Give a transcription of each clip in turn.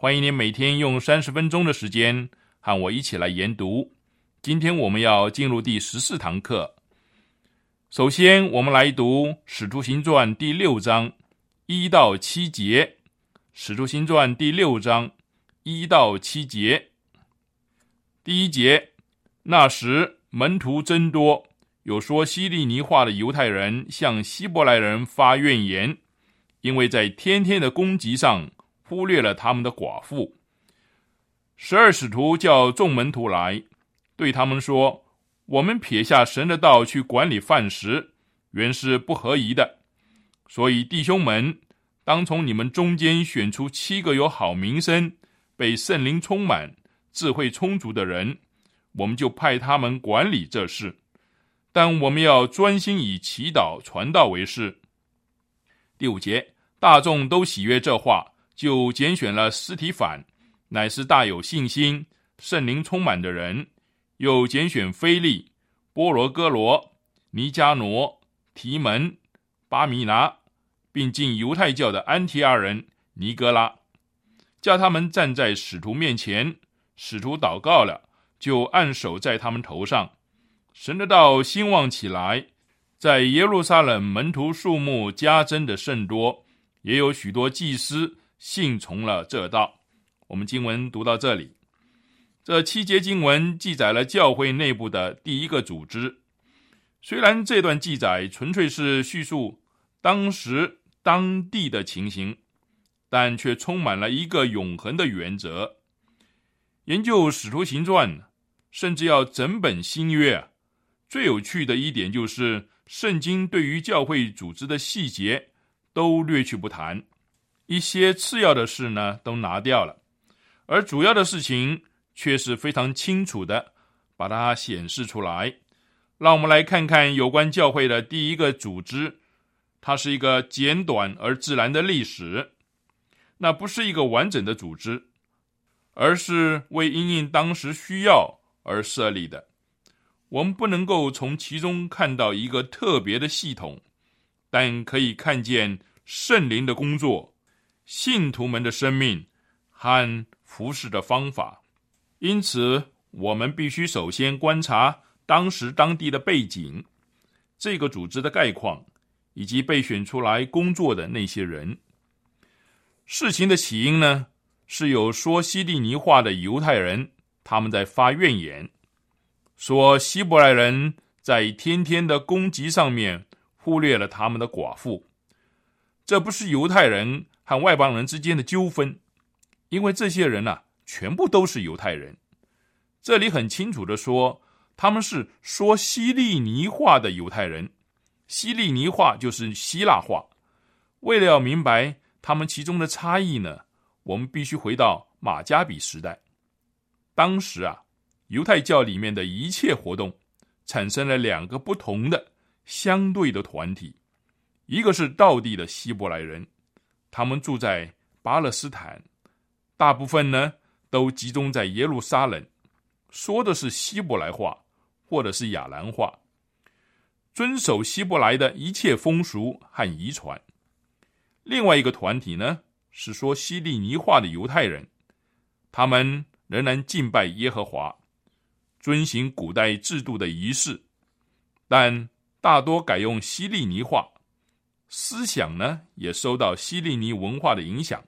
欢迎您每天用三十分钟的时间和我一起来研读。今天我们要进入第十四堂课。首先，我们来读《使徒行传》第六章一到七节。《使徒行传》第六章一到七节，第一节：那时门徒增多，有说希利尼话的犹太人向希伯来人发怨言。因为在天天的攻击上忽略了他们的寡妇，十二使徒叫众门徒来，对他们说：“我们撇下神的道去管理饭食，原是不合宜的。所以弟兄们，当从你们中间选出七个有好名声、被圣灵充满、智慧充足的人，我们就派他们管理这事。但我们要专心以祈祷、传道为事。”第五节，大众都喜悦这话，就拣选了斯提反，乃是大有信心、圣灵充满的人；又拣选菲利、波罗哥罗、尼加挪、提门、巴米拿，并进犹太教的安提阿人尼哥拉，叫他们站在使徒面前。使徒祷告了，就按手在他们头上，神的道兴旺起来。在耶路撒冷，门徒数目加增的甚多，也有许多祭司信从了这道。我们经文读到这里，这七节经文记载了教会内部的第一个组织。虽然这段记载纯粹是叙述当时当地的情形，但却充满了一个永恒的原则。研究使徒行传，甚至要整本新约，最有趣的一点就是。圣经对于教会组织的细节都略去不谈，一些次要的事呢都拿掉了，而主要的事情却是非常清楚的把它显示出来。让我们来看看有关教会的第一个组织，它是一个简短而自然的历史，那不是一个完整的组织，而是为因应当时需要而设立的。我们不能够从其中看到一个特别的系统，但可以看见圣灵的工作、信徒们的生命和服侍的方法。因此，我们必须首先观察当时当地的背景、这个组织的概况以及被选出来工作的那些人。事情的起因呢，是有说希利尼话的犹太人，他们在发怨言。说希伯来人在天天的攻击上面忽略了他们的寡妇，这不是犹太人和外邦人之间的纠纷，因为这些人呢，全部都是犹太人。这里很清楚的说，他们是说希利尼话的犹太人，希利尼话就是希腊话。为了要明白他们其中的差异呢，我们必须回到马加比时代，当时啊。犹太教里面的一切活动，产生了两个不同的相对的团体，一个是道地的希伯来人，他们住在巴勒斯坦，大部分呢都集中在耶路撒冷，说的是希伯来话或者是亚兰话，遵守希伯来的一切风俗和遗传。另外一个团体呢，是说希利尼话的犹太人，他们仍然敬拜耶和华，遵行古代制度的仪式，但大多改用希利尼话，思想呢也受到希利尼文化的影响。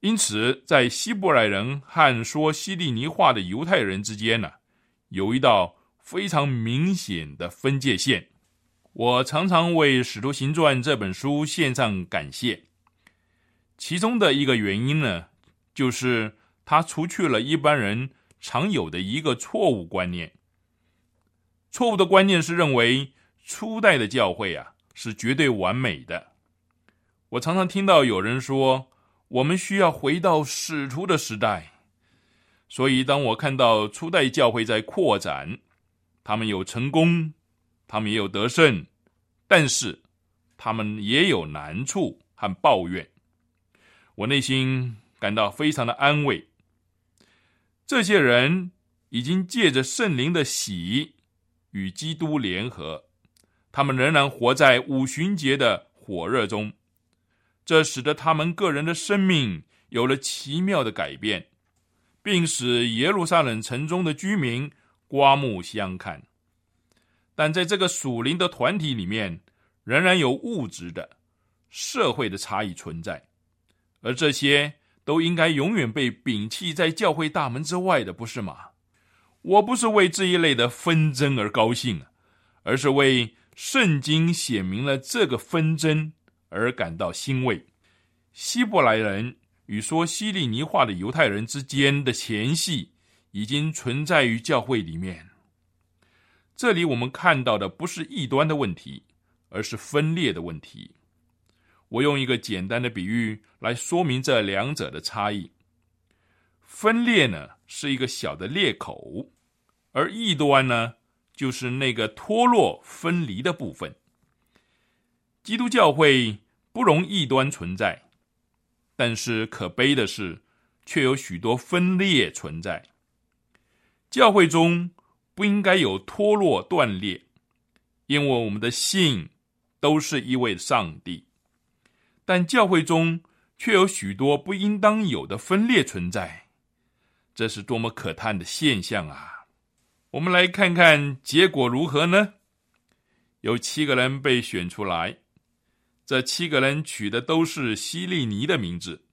因此，在希伯来人和说希利尼话的犹太人之间呢，有一道非常明显的分界线。我常常为《使徒行传》这本书献上感谢，其中的一个原因呢，就是他除去了一般人常有的一个错误观念。错误的观念是认为初代的教会啊是绝对完美的。我常常听到有人说。我们需要回到使徒的时代，所以当我看到初代教会在扩展，他们有成功，他们也有得胜，但是他们也有难处和抱怨，我内心感到非常的安慰。这些人已经借着圣灵的喜与基督联合，他们仍然活在五旬节的火热中。这使得他们个人的生命有了奇妙的改变，并使耶路撒冷城中的居民刮目相看。但在这个属灵的团体里面，仍然有物质的、社会的差异存在，而这些都应该永远被摒弃在教会大门之外的，不是吗？我不是为这一类的纷争而高兴，而是为圣经写明了这个纷争。而感到欣慰。希伯来人与说希利尼话的犹太人之间的嫌隙已经存在于教会里面。这里我们看到的不是异端的问题，而是分裂的问题。我用一个简单的比喻来说明这两者的差异：分裂呢是一个小的裂口，而异端呢就是那个脱落分离的部分。基督教会不容异端存在，但是可悲的是，却有许多分裂存在。教会中不应该有脱落断裂，因为我们的信都是一位上帝。但教会中却有许多不应当有的分裂存在，这是多么可叹的现象啊！我们来看看结果如何呢？有七个人被选出来。这七个人取的都是希利尼的名字，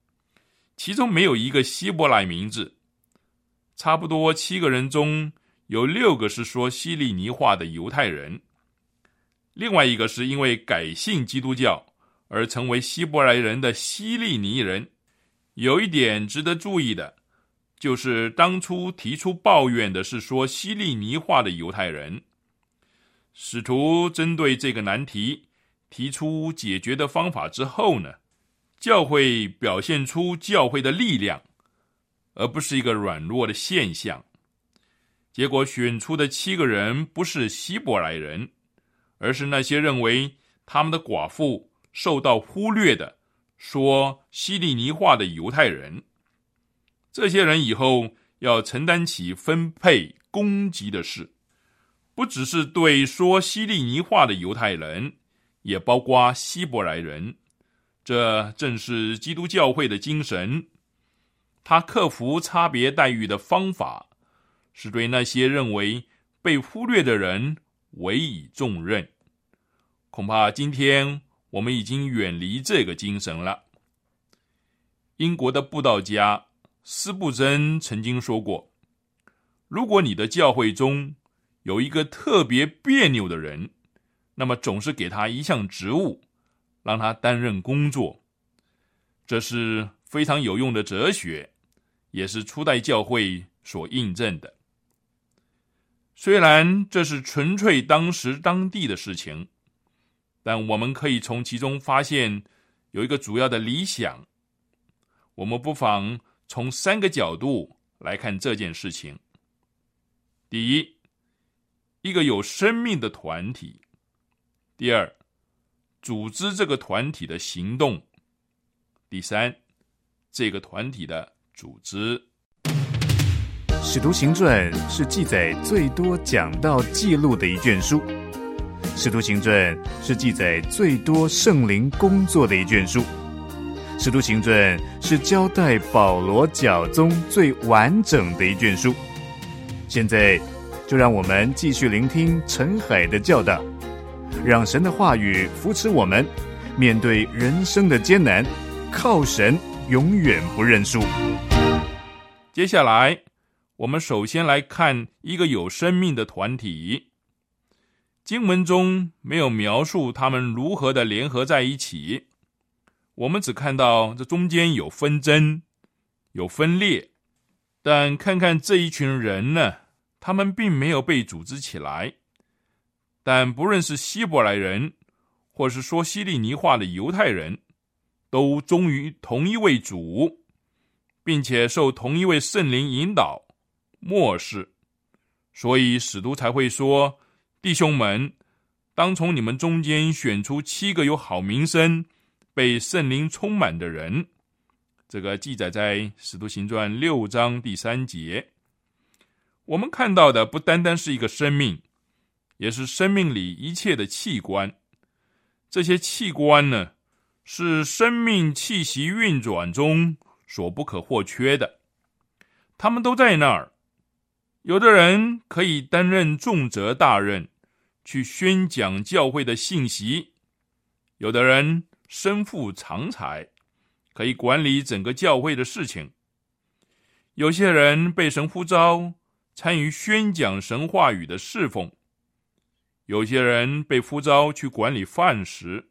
其中没有一个希伯来名字。差不多七个人中有六个是说希利尼话的犹太人，另外一个是因为改信基督教而成为希伯来人的希利尼人。有一点值得注意的，就是当初提出抱怨的是说希利尼话的犹太人。使徒针对这个难题。提出解决的方法之后呢，教会表现出教会的力量，而不是一个软弱的现象。结果选出的七个人不是希伯来人，而是那些认为他们的寡妇受到忽略的说希利尼话的犹太人。这些人以后要承担起分配供给的事，不只是对说希利尼话的犹太人。也包括希伯来人，这正是基督教会的精神。他克服差别待遇的方法，是对那些认为被忽略的人委以重任。恐怕今天我们已经远离这个精神了。英国的布道家斯布珍曾经说过：“如果你的教会中有一个特别别扭的人，”那么总是给他一项职务，让他担任工作，这是非常有用的哲学，也是初代教会所印证的。虽然这是纯粹当时当地的事情，但我们可以从其中发现有一个主要的理想。我们不妨从三个角度来看这件事情：第一，一个有生命的团体。第二，组织这个团体的行动；第三，这个团体的组织。《使徒行传》是记载最多讲到记录的一卷书，《使徒行传》是记载最多圣灵工作的一卷书，《使徒行传》是交代保罗教宗最完整的一卷书。现在，就让我们继续聆听陈海的教导，让神的话语扶持我们，面对人生的艰难，靠神永远不认输。接下来。我们首先来看一个有生命的团体。经文中没有描述他们如何的联合在一起，我们只看到这中间有纷争、有分裂。但看看这一群人呢，他们并没有被组织起来。但不论是希伯来人，或是说希利尼话的犹太人，都忠于同一位主，并且受同一位圣灵引导。漠视，所以使徒才会说：“弟兄们，当从你们中间选出七个有好名声、被圣灵充满的人。”这个记载在《使徒行传》六章第三节。我们看到的不单单是一个生命，也是生命里一切的器官。这些器官呢，是生命气息运转中所不可或缺的，他们都在那儿。有的人可以担任重责大任，去宣讲教会的信息；有的人身负长才，可以管理整个教会的事情；有些人被神呼召参与宣讲神话语的侍奉；有些人被呼召去管理饭食。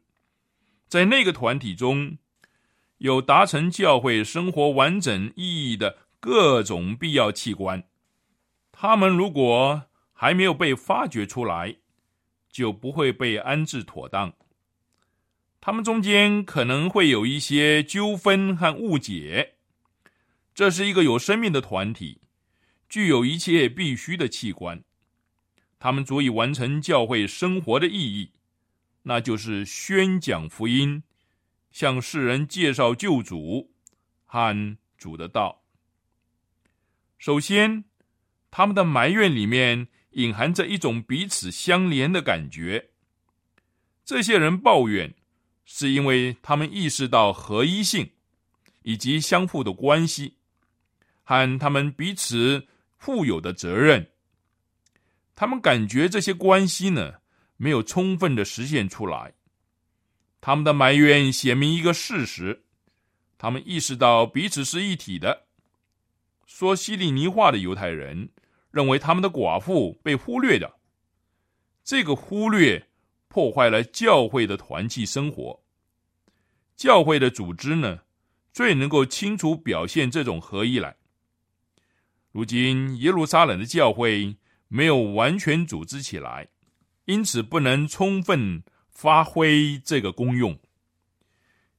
在那个团体中，有达成教会生活完整意义的各种必要器官。他们如果还没有被发掘出来，就不会被安置妥当。他们中间可能会有一些纠纷和误解。这是一个有生命的团体，具有一切必须的器官。他们足以完成教会生活的意义，那就是宣讲福音，向世人介绍救主和主的道。首先。他们的埋怨里面隐含着一种彼此相连的感觉。这些人抱怨，是因为他们意识到合一性以及相互的关系，和他们彼此负有的责任。他们感觉这些关系呢没有充分的实现出来。他们的埋怨显明一个事实：他们意识到彼此是一体的。说希利尼话的犹太人。认为他们的寡妇被忽略的，这个忽略破坏了教会的团契生活。教会的组织呢，最能够清楚表现这种合一来。如今耶路撒冷的教会没有完全组织起来，因此不能充分发挥这个功用。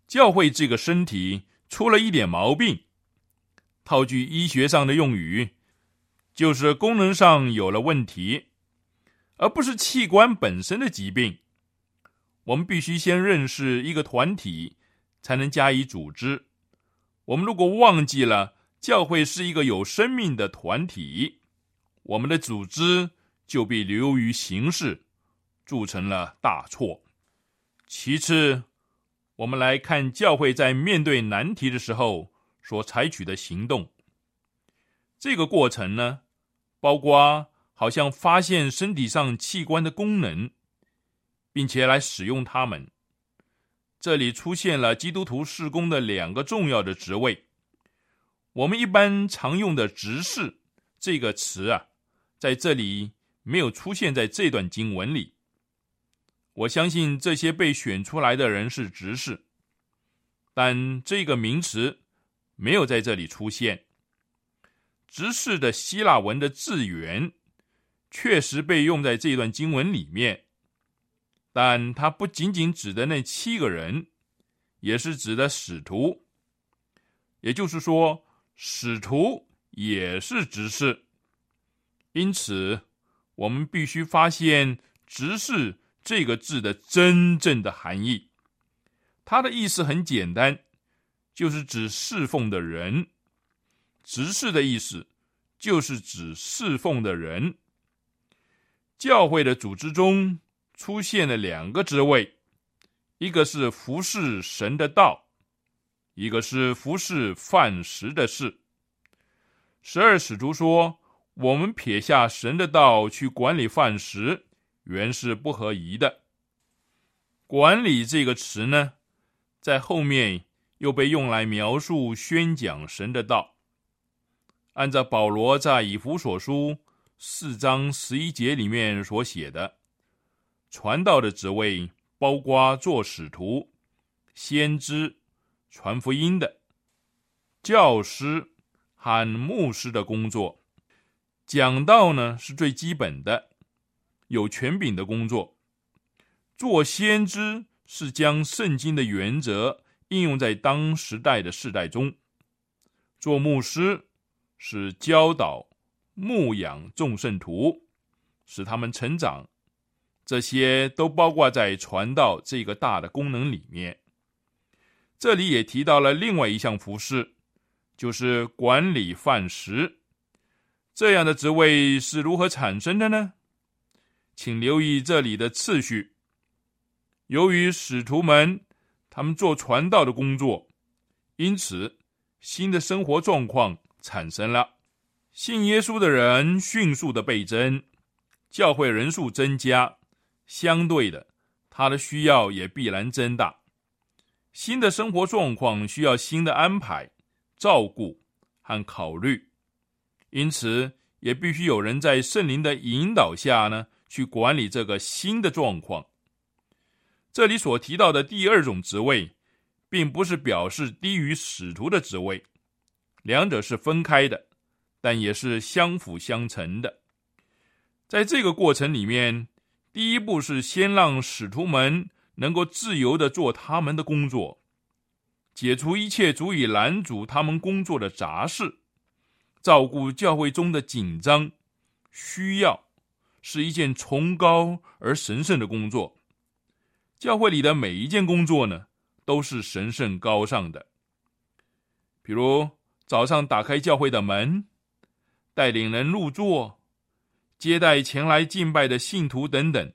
教会这个身体出了一点毛病，套句医学上的用语。就是功能上有了问题，而不是器官本身的疾病。我们必须先认识一个团体，才能加以组织。我们如果忘记了教会是一个有生命的团体，我们的组织就被流于形式，铸成了大错。其次，我们来看教会在面对难题的时候所采取的行动。这个过程呢？包括好像发现身体上器官的功能，并且来使用他们。这里出现了基督徒事工的两个重要的职位。我们一般常用的“执事”这个词啊，在这里没有出现在这段经文里。我相信这些被选出来的人是执事，但这个名词没有在这里出现。执事的希腊文的字源确实被用在这段经文里面，但它不仅仅指的那七个人，也是指的使徒。也就是说，使徒也是执事。因此，我们必须发现“执事”这个字的真正的含义。它的意思很简单，就是指侍奉的人。执事的意思，就是指侍奉的人。教会的组织中出现了两个职位，一个是服侍神的道，一个是服侍饭食的事。十二使徒说：“我们撇下神的道去管理饭食，原是不合宜的。”管理这个词呢，在后面又被用来描述宣讲神的道。按照保罗在以弗所书四章十一节里面所写的，传道的职位包括做使徒、先知、传福音的教师和牧师的工作。讲道呢是最基本的，有权柄的工作。做先知是将圣经的原则应用在当时代的世代中，做牧师是教导、牧养众圣徒，使他们成长，这些都包括在传道这个大的功能里面。这里也提到了另外一项服饰，就是管理饭食。这样的职位是如何产生的呢？请留意这里的次序。由于使徒们他们做传道的工作，因此新的生活状况产生了。信耶稣的人迅速的倍增，教会人数增加，相对的，他的需要也必然增大。新的生活状况需要新的安排、照顾和考虑，因此也必须有人在圣灵的引导下呢，去管理这个新的状况。这里所提到的第二种职位，并不是表示低于使徒的职位，两者是分开的，但也是相辅相成的。在这个过程里面，第一步是先让使徒们能够自由的做他们的工作，解除一切足以拦阻他们工作的杂事，照顾教会中的紧张需要，是一件崇高而神圣的工作。教会里的每一件工作呢，都是神圣高尚的。比如早上打开教会的门，带领人入座，接待前来敬拜的信徒等等，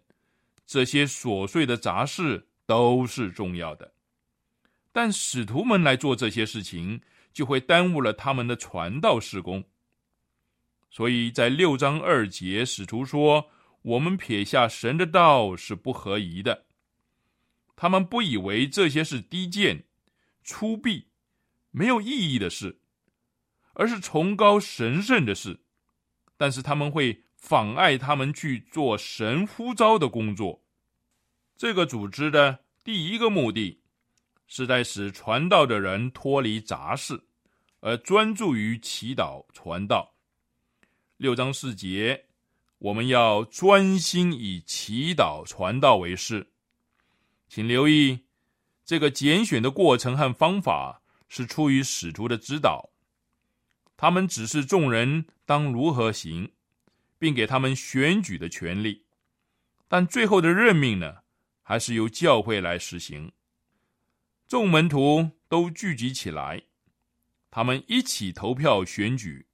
这些琐碎的杂事都是重要的。但使徒们来做这些事情，就会耽误了他们的传道事工。所以在六章二节，使徒说：“我们撇下神的道是不合宜的。”他们不以为这些是低贱、粗鄙、没有意义的事，而是崇高神圣的事。但是他们会妨碍他们去做神呼召的工作。这个组织的第一个目的，是在使传道的人脱离杂事，而专注于祈祷传道。六章四节，我们要专心以祈祷传道为事。请留意，这个拣选的过程和方法是出于使徒的指导。他们指示众人当如何行，并给他们选举的权利。但最后的任命呢，还是由教会来实行。众门徒都聚集起来，他们一起投票选举。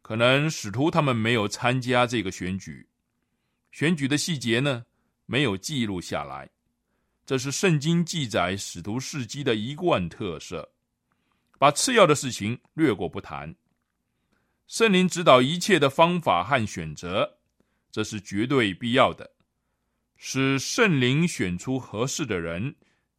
可能使徒他们没有参加这个选举，选举的细节呢，没有记录下来。这是圣经记载使徒事迹的一贯特色，把次要的事情略过不谈。圣灵指导一切的方法和选择，这是绝对必要的。使圣灵选出合适的人，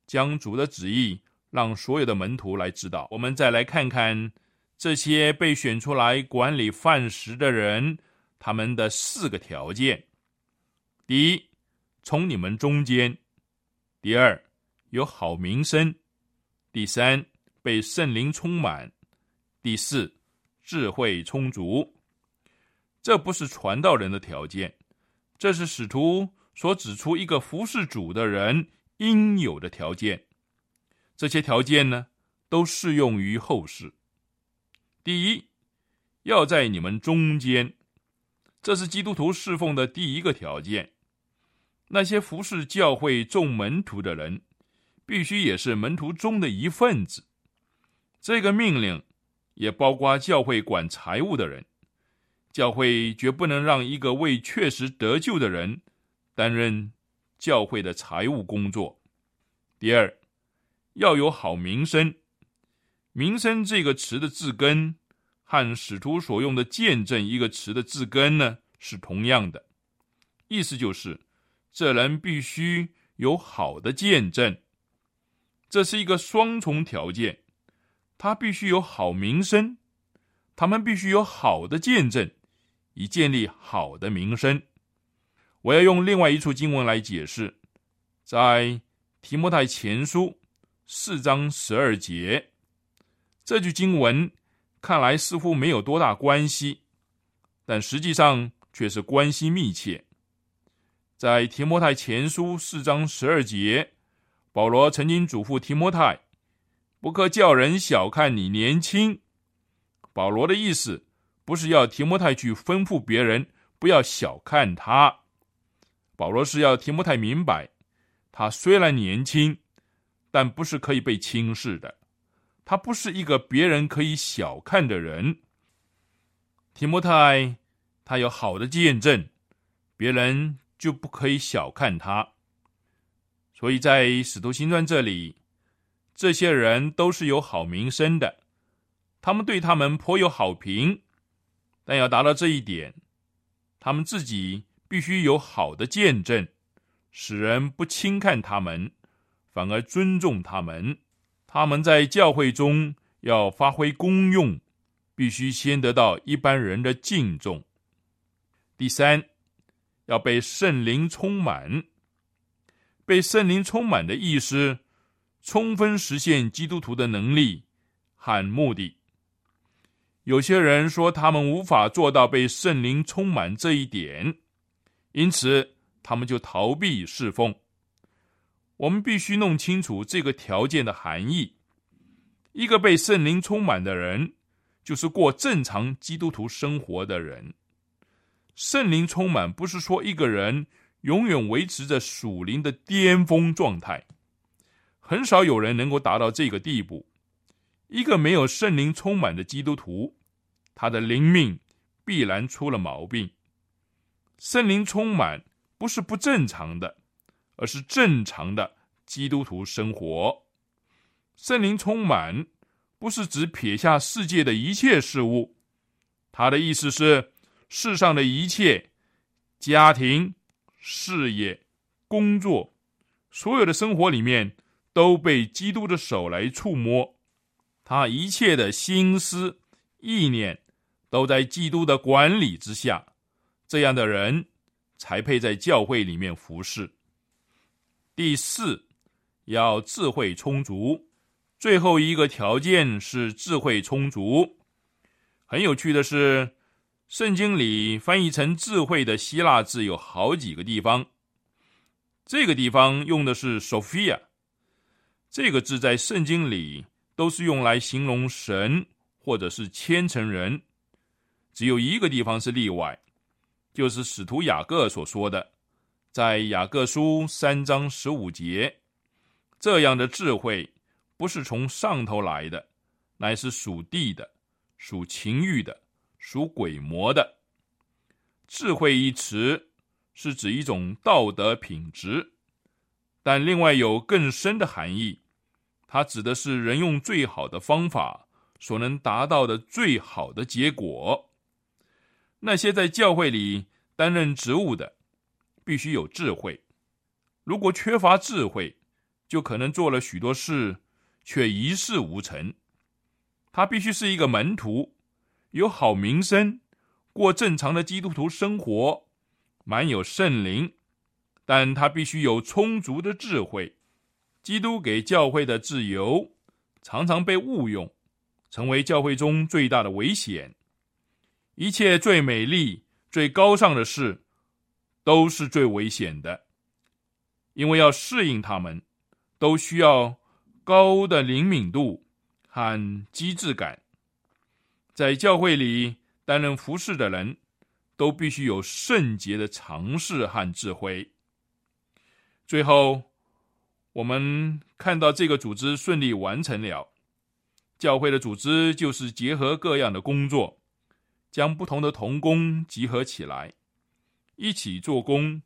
将主的旨意让所有的门徒来指导。我们再来看看这些被选出来管理饭食的人，他们的四个条件：第一，从你们中间。第二，有好名声；第三，被圣灵充满；第四，智慧充足。这不是传道人的条件，这是使徒所指出一个服侍主的人应有的条件。这些条件呢，都适用于后世。第一，要在你们中间，这是基督徒侍奉的第一个条件。那些服侍教会众门徒的人，必须也是门徒中的一份子。这个命令也包括教会管财务的人，教会绝不能让一个未确实得救的人担任教会的财务工作。第二，要有好名声。名声这个词的字根和使徒所用的见证一个词的字根呢是同样的，意思就是这人必须有好的见证。这是一个双重条件，他必须有好名声，他们必须有好的见证。以建立好的名声，我要用另外一处经文来解释，在提摩太前书四章十二节，这句经文看来似乎没有多大关系，但实际上却是关系密切。在提摩太前书四章十二节，保罗曾经嘱咐提摩太，不可叫人小看你年轻。保罗的意思。不是要提摩太去吩咐别人不要小看他，保罗是要提摩太明白，他虽然年轻，但不是可以被轻视的，他不是一个别人可以小看的人。提摩太他有好的见证，别人就不可以小看他。所以在使徒行传这里，这些人都是有好名声的，他们对他们颇有好评。但要达到这一点，他们自己必须有好的见证，使人不轻看他们，反而尊重他们。他们在教会中要发挥功用，必须先得到一般人的敬重。第三，要被圣灵充满。被圣灵充满的意思，充分实现基督徒的能力和目的。有些人说他们无法做到被圣灵充满这一点，因此他们就逃避侍奉。我们必须弄清楚这个条件的含义。一个被圣灵充满的人，就是过正常基督徒生活的人。圣灵充满不是说一个人永远维持着属灵的巅峰状态，很少有人能够达到这个地步。一个没有圣灵充满的基督徒，他的灵命必然出了毛病。圣灵充满不是不正常的，而是正常的基督徒生活。圣灵充满不是指撇下世界的一切事物，他的意思是世上的一切家庭、事业、工作，所有的生活里面都被基督的手来触摸。他一切的心思意念都在基督的管理之下，这样的人才配在教会里面服侍。第四，要智慧充足。最后一个条件是智慧充足。很有趣的是，圣经里翻译成“智慧”的希腊字有好几个地方。这个地方用的是 “Sophia”，这个字在圣经里。都是用来形容神或者是虔诚人，只有一个地方是例外，就是使徒雅各所说的，在雅各书三章十五节，这样的智慧不是从上头来的，乃是属地的、属情欲的、属鬼魔的。智慧一词是指一种道德品质，但另外有更深的含义。它指的是人用最好的方法所能达到的最好的结果。那些在教会里担任职务的，必须有智慧。如果缺乏智慧，就可能做了许多事，却一事无成。他必须是一个门徒，有好名声，过正常的基督徒生活，满有圣灵，但他必须有充足的智慧。基督给教会的自由常常被误用，成为教会中最大的危险。一切最美丽、最高尚的事，都是最危险的，因为要适应他们，都需要高的灵敏度和机智感。在教会里担任服侍的人，都必须有圣洁的尝试和智慧。最后。我们看到这个组织顺利完成了。教会的组织就是结合各样的工作，将不同的同工集合起来，一起做工。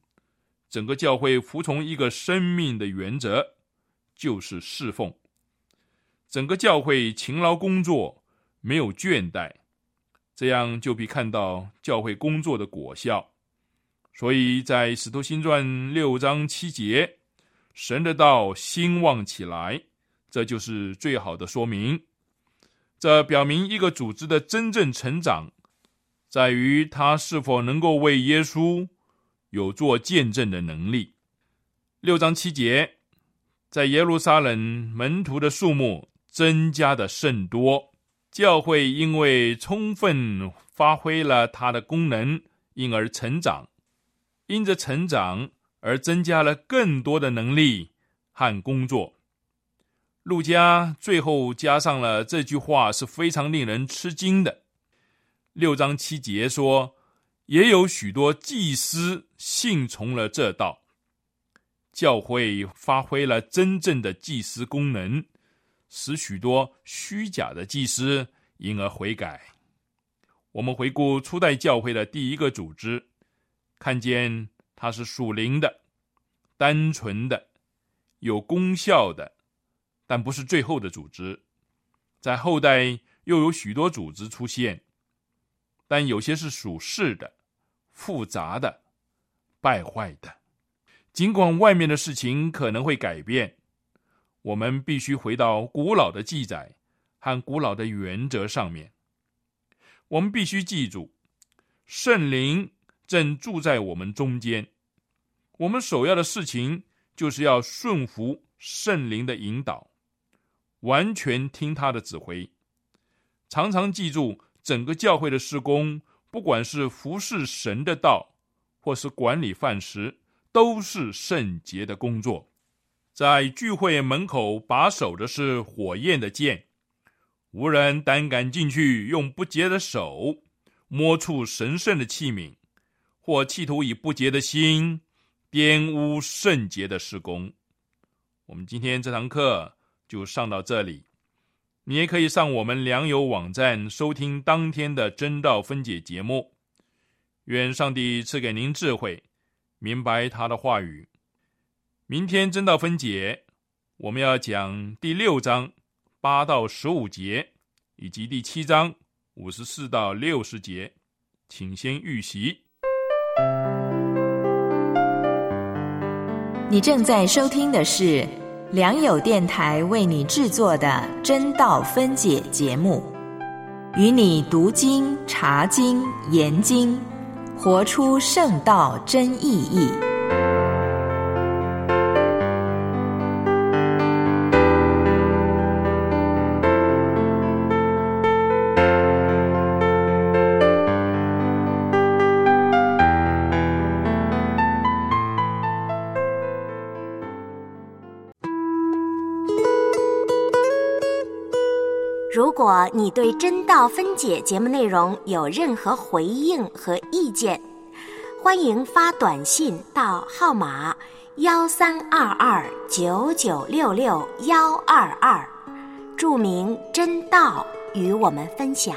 整个教会服从一个生命的原则，就是侍奉。整个教会勤劳工作，没有倦怠，这样就必看到教会工作的果效。所以在《使徒行传》六章七节，神的道兴旺起来，这就是最好的说明。这表明一个组织的真正成长，在于他是否能够为耶稣。有做见证的能力。六章七节，在耶路撒冷门徒的数目增加的甚多，教会因为充分发挥了它的功能，因而成长。因着成长而增加了更多的能力和工作。路加最后加上了这句话，是非常令人吃惊的。六章七节说。也有许多祭司信从了这道，教会发挥了真正的祭司功能，使许多虚假的祭司因而悔改。我们回顾初代教会的第一个组织，看见它是属灵的、单纯的、有功效的，但不是最后的组织。在后代又有许多组织出现，但有些是属世的。复杂的、败坏的，尽管外面的事情可能会改变，我们必须回到古老的记载和古老的原则上面。我们必须记住，圣灵正住在我们中间。我们首要的事情就是要顺服圣灵的引导，完全听他的指挥。常常记住整个教会的施工。不管是服侍神的道，或是管理饭食，都是圣洁的工作。在聚会门口把守的是火焰的剑，无人胆敢进去，用不洁的手摸触神圣的器皿，或企图以不洁的心玷污圣洁的施工。我们今天这堂课就上到这里。你也可以上我们良友网站收听当天的真道分解节目。愿上帝赐给您智慧，明白他的话语。明天真道分解，我们要讲第六章八到十五节，以及第七章五十四到六十节，请先预习。你正在收听的是。良友电台为你制作的真道分解节目，与你读经、查经、研经，活出圣道真意义。如果你对真道分解节目内容有任何回应和意见，欢迎发短信到号码幺三二二九九六六幺二二，注明真道与我们分享。